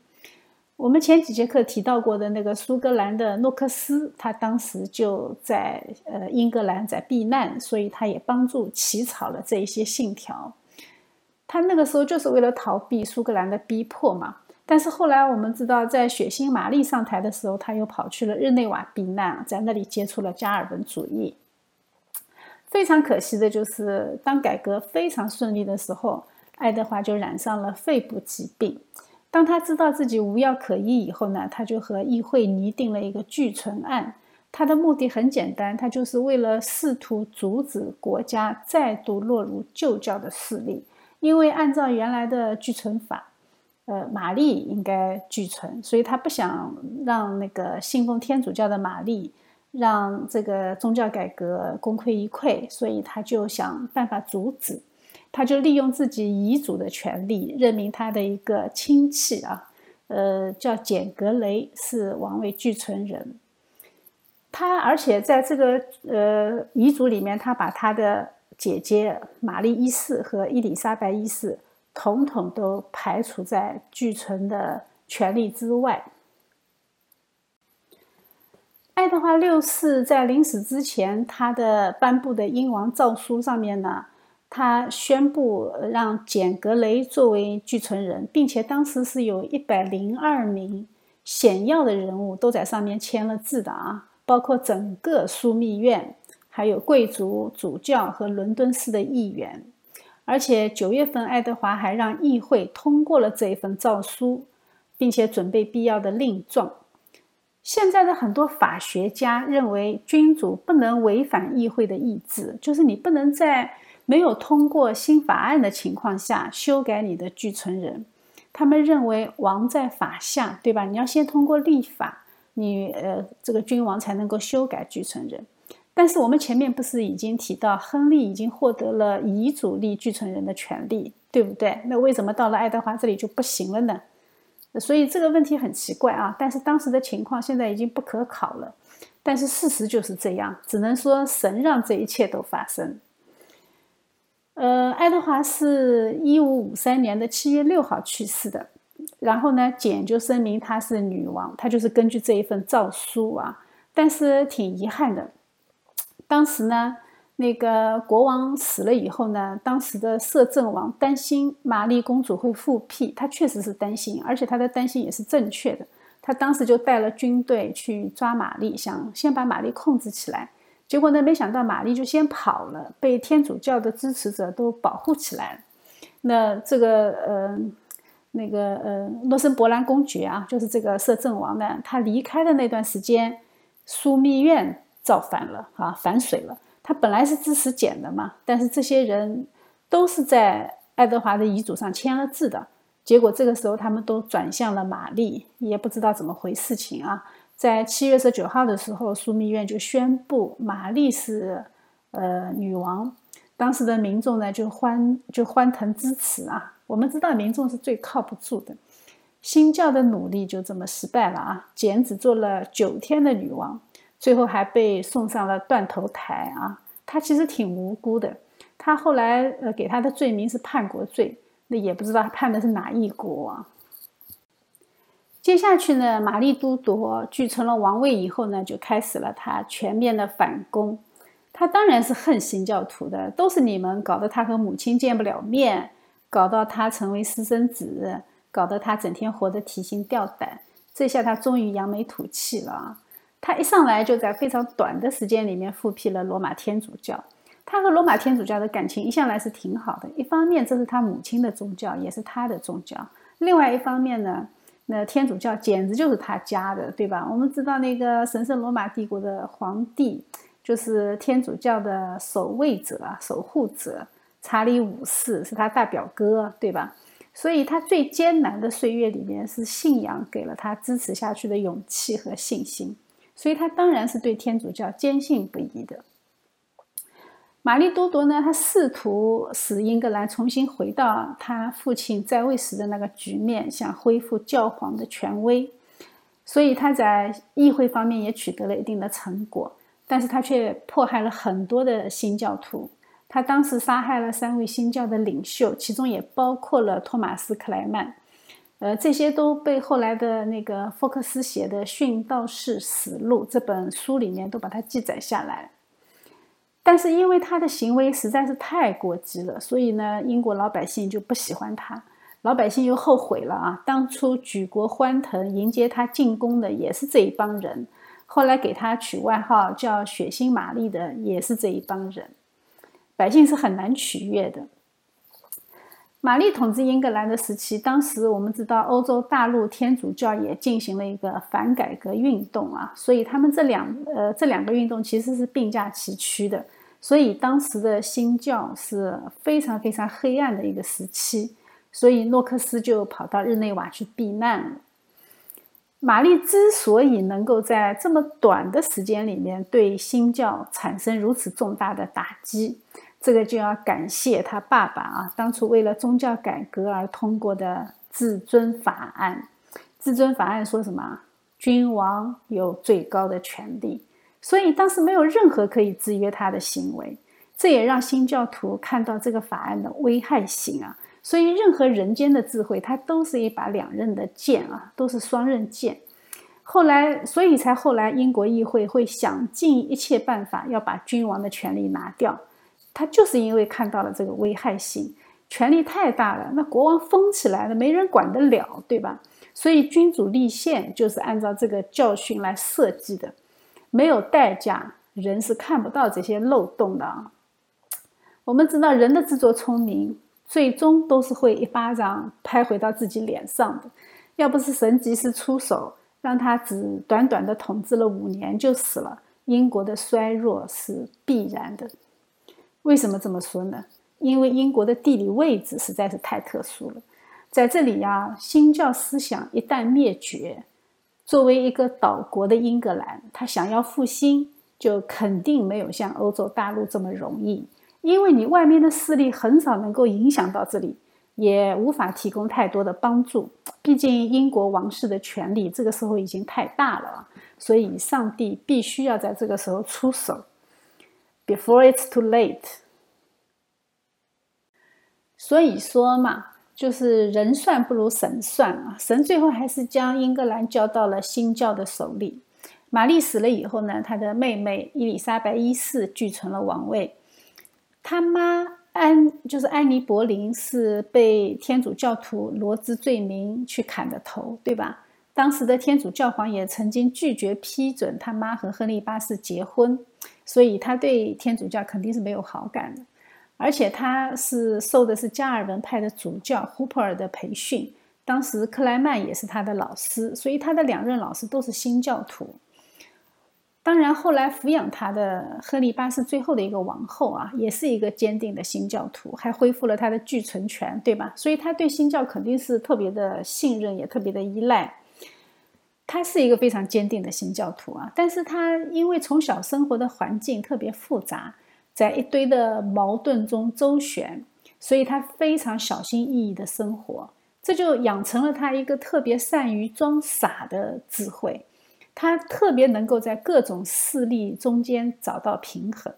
A: 我们前几节课提到过的那个苏格兰的诺克斯，他当时就在呃英格兰在避难，所以他也帮助起草了这一些信条。他那个时候就是为了逃避苏格兰的逼迫嘛。但是后来我们知道，在血腥玛丽上台的时候，他又跑去了日内瓦避难，在那里接触了加尔文主义。非常可惜的就是，当改革非常顺利的时候，爱德华就染上了肺部疾病。当他知道自己无药可医以后呢，他就和议会拟定了一个拒存案。他的目的很简单，他就是为了试图阻止国家再度落入旧教的势力，因为按照原来的拒存法。呃，玛丽应该俱存，所以他不想让那个信奉天主教的玛丽，让这个宗教改革功亏一篑，所以他就想办法阻止。他就利用自己遗嘱的权利，任命他的一个亲戚啊，呃，叫简格雷，是王位继承人。他而且在这个呃遗嘱里面，他把他的姐姐玛丽一世和伊丽莎白一世统统都排除在继承的权利之外。爱德华六世在临死之前，他的颁布的英王诏书上面呢。他宣布让简格雷作为继承人，并且当时是有一百零二名显要的人物都在上面签了字的啊，包括整个枢密院，还有贵族、主教和伦敦市的议员。而且九月份，爱德华还让议会通过了这一份诏书，并且准备必要的令状。现在的很多法学家认为，君主不能违反议会的意志，就是你不能在。没有通过新法案的情况下修改你的继承人，他们认为王在法下，对吧？你要先通过立法，你呃这个君王才能够修改继承人。但是我们前面不是已经提到，亨利已经获得了遗嘱立继承人的权利，对不对？那为什么到了爱德华这里就不行了呢？所以这个问题很奇怪啊。但是当时的情况现在已经不可考了，但是事实就是这样，只能说神让这一切都发生。呃，爱德华是一五五三年的七月六号去世的。然后呢，简就声明她是女王，她就是根据这一份诏书啊。但是挺遗憾的，当时呢，那个国王死了以后呢，当时的摄政王担心玛丽公主会复辟，他确实是担心，而且他的担心也是正确的。他当时就带了军队去抓玛丽，想先把玛丽控制起来。结果呢？没想到玛丽就先跑了，被天主教的支持者都保护起来了。那这个呃，那个呃，诺森伯兰公爵啊，就是这个摄政王呢，他离开的那段时间，枢密院造反了啊，反水了。他本来是支持简的嘛，但是这些人都是在爱德华的遗嘱上签了字的。结果这个时候他们都转向了玛丽，也不知道怎么回事情啊。在七月十九号的时候，枢密院就宣布玛丽是呃女王。当时的民众呢就欢就欢腾支持啊。我们知道民众是最靠不住的，新教的努力就这么失败了啊。简只做了九天的女王，最后还被送上了断头台啊。他其实挺无辜的，他后来呃给他的罪名是叛国罪，那也不知道他判的是哪一国啊。接下去呢，玛丽都铎继承了王位以后呢，就开始了他全面的反攻。他当然是恨新教徒的，都是你们搞得他和母亲见不了面，搞到他成为私生子，搞得他整天活得提心吊胆。这下他终于扬眉吐气了啊！他一上来就在非常短的时间里面复辟了罗马天主教。他和罗马天主教的感情一向来是挺好的，一方面这是他母亲的宗教，也是他的宗教；另外一方面呢。那天主教简直就是他家的，对吧？我们知道那个神圣罗马帝国的皇帝就是天主教的守卫者、守护者查理五世，是他大表哥，对吧？所以他最艰难的岁月里面，是信仰给了他支持下去的勇气和信心，所以他当然是对天主教坚信不疑的。玛丽多铎呢？他试图使英格兰重新回到他父亲在位时的那个局面，想恢复教皇的权威，所以他在议会方面也取得了一定的成果。但是他却迫害了很多的新教徒。他当时杀害了三位新教的领袖，其中也包括了托马斯·克莱曼。呃，这些都被后来的那个福克斯写的《殉道士死录》这本书里面都把它记载下来。但是因为他的行为实在是太过激了，所以呢，英国老百姓就不喜欢他。老百姓又后悔了啊！当初举国欢腾迎接他进宫的也是这一帮人，后来给他取外号叫“血腥玛丽”的也是这一帮人，百姓是很难取悦的。玛丽统治英格兰的时期，当时我们知道欧洲大陆天主教也进行了一个反改革运动啊，所以他们这两呃这两个运动其实是并驾齐驱的。所以当时的新教是非常非常黑暗的一个时期，所以诺克斯就跑到日内瓦去避难了。玛丽之所以能够在这么短的时间里面对新教产生如此重大的打击，这个就要感谢他爸爸啊，当初为了宗教改革而通过的至尊法案。至尊法案说什么？君王有最高的权利，所以当时没有任何可以制约他的行为。这也让新教徒看到这个法案的危害性啊。所以，任何人间的智慧，它都是一把两刃的剑啊，都是双刃剑。后来，所以才后来，英国议会会想尽一切办法要把君王的权力拿掉。他就是因为看到了这个危害性，权力太大了，那国王疯起来了，没人管得了，对吧？所以，君主立宪就是按照这个教训来设计的。没有代价，人是看不到这些漏洞的啊。我们知道，人的自作聪明。最终都是会一巴掌拍回到自己脸上的。要不是神及时出手，让他只短短的统治了五年就死了，英国的衰弱是必然的。为什么这么说呢？因为英国的地理位置实在是太特殊了。在这里呀，新教思想一旦灭绝，作为一个岛国的英格兰，他想要复兴，就肯定没有像欧洲大陆这么容易。因为你外面的势力很少能够影响到这里，也无法提供太多的帮助。毕竟英国王室的权力这个时候已经太大了，所以上帝必须要在这个时候出手，before it's too late。所以说嘛，就是人算不如神算啊！神最后还是将英格兰交到了新教的手里。玛丽死了以后呢，她的妹妹伊丽莎白一世继承了王位。他妈安就是安妮·柏林，是被天主教徒罗织罪名去砍的头，对吧？当时的天主教皇也曾经拒绝批准他妈和亨利八世结婚，所以他对天主教肯定是没有好感的。而且他是受的是加尔文派的主教胡珀尔的培训，当时克莱曼也是他的老师，所以他的两任老师都是新教徒。当然，后来抚养他的亨利八世最后的一个王后啊，也是一个坚定的新教徒，还恢复了他的继承权，对吧？所以他对新教肯定是特别的信任，也特别的依赖。他是一个非常坚定的新教徒啊，但是他因为从小生活的环境特别复杂，在一堆的矛盾中周旋，所以他非常小心翼翼的生活，这就养成了他一个特别善于装傻的智慧。他特别能够在各种势力中间找到平衡，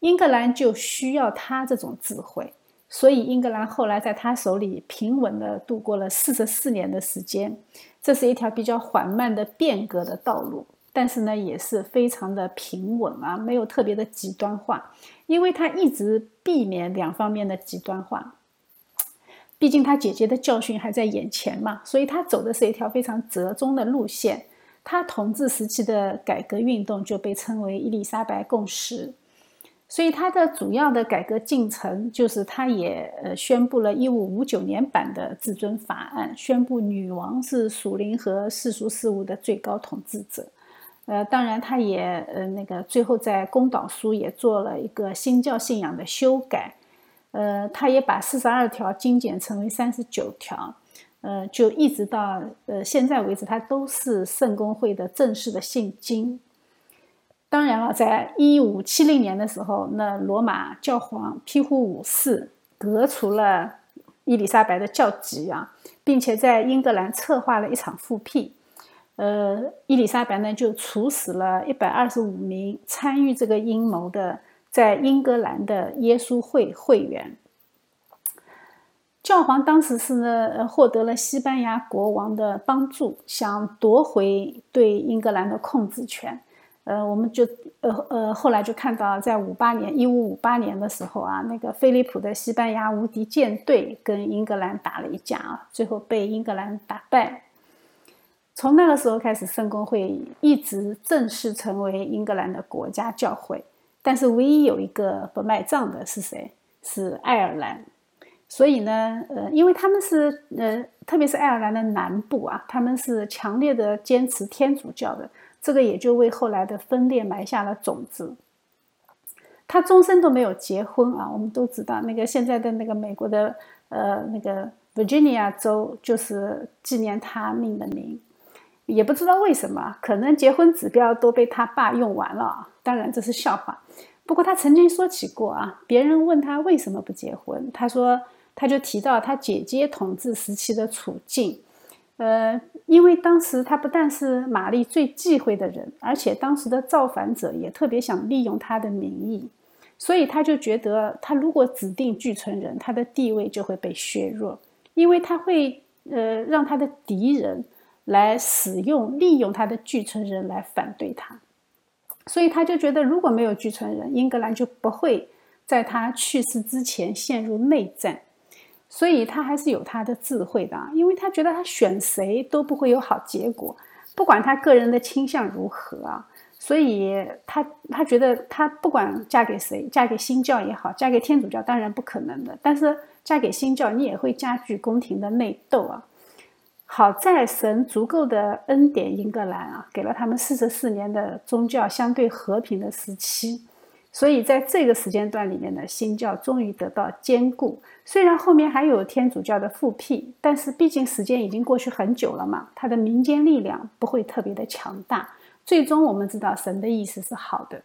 A: 英格兰就需要他这种智慧，所以英格兰后来在他手里平稳地度过了四十四年的时间。这是一条比较缓慢的变革的道路，但是呢，也是非常的平稳啊，没有特别的极端化，因为他一直避免两方面的极端化。毕竟他姐姐的教训还在眼前嘛，所以他走的是一条非常折中的路线。他统治时期的改革运动就被称为伊丽莎白共识，所以他的主要的改革进程就是他也呃宣布了1559年版的至尊法案，宣布女王是属灵和世俗事务的最高统治者。呃，当然他也呃那个最后在公导书也做了一个新教信仰的修改，呃，他也把42条精简成为39条。呃，就一直到呃现在为止，它都是圣公会的正式的信经。当然了，在一五七零年的时候，那罗马教皇庇护五世革除了伊丽莎白的教籍啊，并且在英格兰策划了一场复辟。呃，伊丽莎白呢就处死了一百二十五名参与这个阴谋的在英格兰的耶稣会会员。教皇当时是呢，获得了西班牙国王的帮助，想夺回对英格兰的控制权。呃，我们就呃呃，后来就看到，在五八年，一五五八年的时候啊，那个菲利普的西班牙无敌舰队跟英格兰打了一架啊，最后被英格兰打败。从那个时候开始，圣公会一直正式成为英格兰的国家教会。但是，唯一有一个不卖账的是谁？是爱尔兰。所以呢，呃，因为他们是呃，特别是爱尔兰的南部啊，他们是强烈的坚持天主教的，这个也就为后来的分裂埋下了种子。他终身都没有结婚啊，我们都知道，那个现在的那个美国的呃那个 Virginia 州就是纪念他命的名。也不知道为什么，可能结婚指标都被他爸用完了。当然这是笑话。不过他曾经说起过啊，别人问他为什么不结婚，他说他就提到他姐姐统治时期的处境。呃，因为当时他不但是玛丽最忌讳的人，而且当时的造反者也特别想利用他的名义，所以他就觉得他如果指定继承人，他的地位就会被削弱，因为他会呃让他的敌人来使用利用他的继承人来反对他，所以他就觉得如果没有继承人，英格兰就不会在他去世之前陷入内战。所以他还是有他的智慧的，因为他觉得他选谁都不会有好结果，不管他个人的倾向如何啊。所以他他觉得他不管嫁给谁，嫁给新教也好，嫁给天主教当然不可能的，但是嫁给新教你也会加剧宫廷的内斗啊。好在神足够的恩典英格兰啊，给了他们四十四年的宗教相对和平的时期。所以在这个时间段里面呢，新教终于得到坚固。虽然后面还有天主教的复辟，但是毕竟时间已经过去很久了嘛，它的民间力量不会特别的强大。最终我们知道神的意思是好的。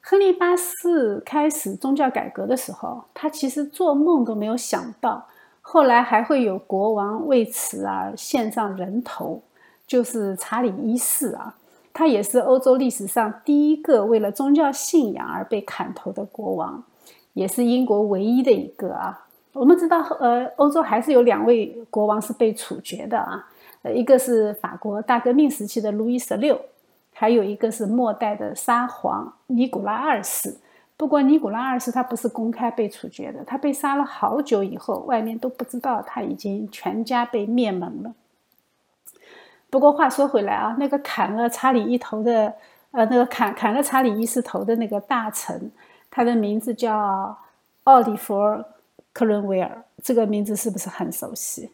A: 亨利八世开始宗教改革的时候，他其实做梦都没有想到，后来还会有国王为此而献上人头，就是查理一世啊。他也是欧洲历史上第一个为了宗教信仰而被砍头的国王，也是英国唯一的一个啊。我们知道，呃，欧洲还是有两位国王是被处决的啊，呃，一个是法国大革命时期的路易十六，还有一个是末代的沙皇尼古拉二世。不过尼古拉二世他不是公开被处决的，他被杀了好久以后，外面都不知道他已经全家被灭门了。不过话说回来啊，那个砍了查理一头的，呃，那个砍砍了查理一世头的那个大臣，他的名字叫奥利弗·克伦威尔，这个名字是不是很熟悉？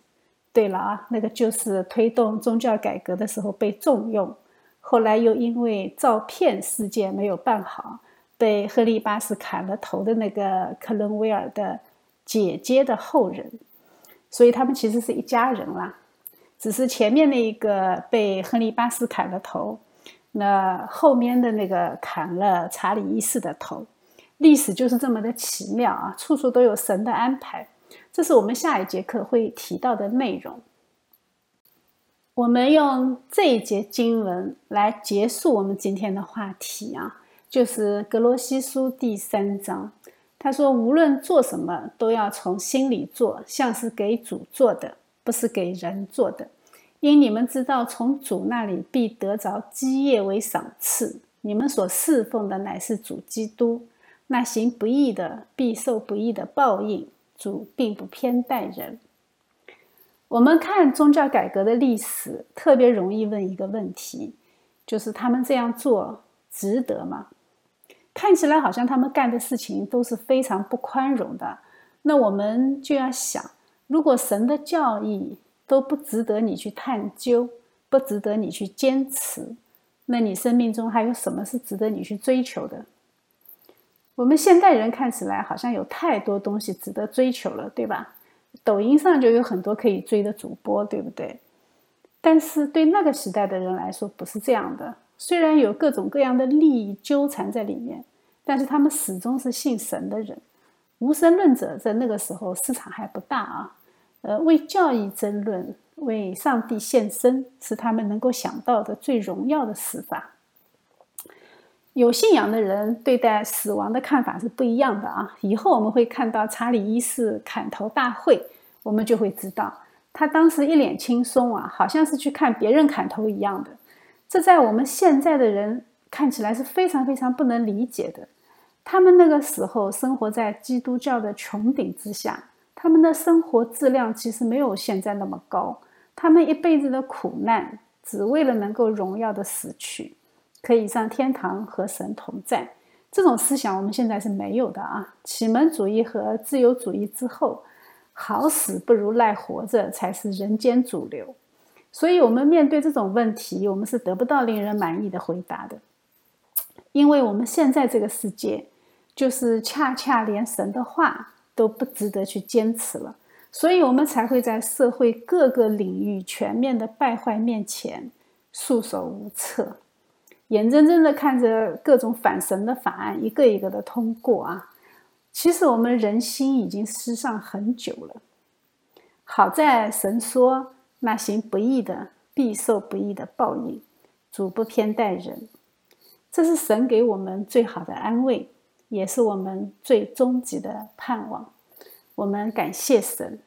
A: 对了啊，那个就是推动宗教改革的时候被重用，后来又因为照骗事件没有办好，被亨利八世砍了头的那个克伦威尔的姐姐的后人，所以他们其实是一家人啦。只是前面那一个被亨利八世砍了头，那后面的那个砍了查理一世的头，历史就是这么的奇妙啊！处处都有神的安排，这是我们下一节课会提到的内容。我们用这一节经文来结束我们今天的话题啊，就是格罗西书第三章。他说：“无论做什么，都要从心里做，像是给主做的。”不是给人做的，因你们知道，从主那里必得着基业为赏赐。你们所侍奉的乃是主基督。那行不义的必受不义的报应。主并不偏待人。我们看宗教改革的历史，特别容易问一个问题，就是他们这样做值得吗？看起来好像他们干的事情都是非常不宽容的。那我们就要想。如果神的教义都不值得你去探究，不值得你去坚持，那你生命中还有什么是值得你去追求的？我们现代人看起来好像有太多东西值得追求了，对吧？抖音上就有很多可以追的主播，对不对？但是对那个时代的人来说不是这样的。虽然有各种各样的利益纠缠在里面，但是他们始终是信神的人。无神论者在那个时候市场还不大啊。呃，为教义争论，为上帝献身，是他们能够想到的最荣耀的死法。有信仰的人对待死亡的看法是不一样的啊！以后我们会看到查理一世砍头大会，我们就会知道，他当时一脸轻松啊，好像是去看别人砍头一样的。这在我们现在的人看起来是非常非常不能理解的。他们那个时候生活在基督教的穹顶之下。他们的生活质量其实没有现在那么高，他们一辈子的苦难，只为了能够荣耀的死去，可以上天堂和神同在。这种思想我们现在是没有的啊！启蒙主义和自由主义之后，好死不如赖活着才是人间主流。所以，我们面对这种问题，我们是得不到令人满意的回答的，因为我们现在这个世界，就是恰恰连神的话。都不值得去坚持了。所以我们才会在社会各个领域全面的败坏面前束手无策，眼睁睁的看着各种反神的法案一个一个的通过啊！其实我们人心已经失丧很久了。好在神说：“那行不义的必受不义的报应，主不偏待人。”这是神给我们最好的安慰，也是我们最终极的盼望。我们感谢神。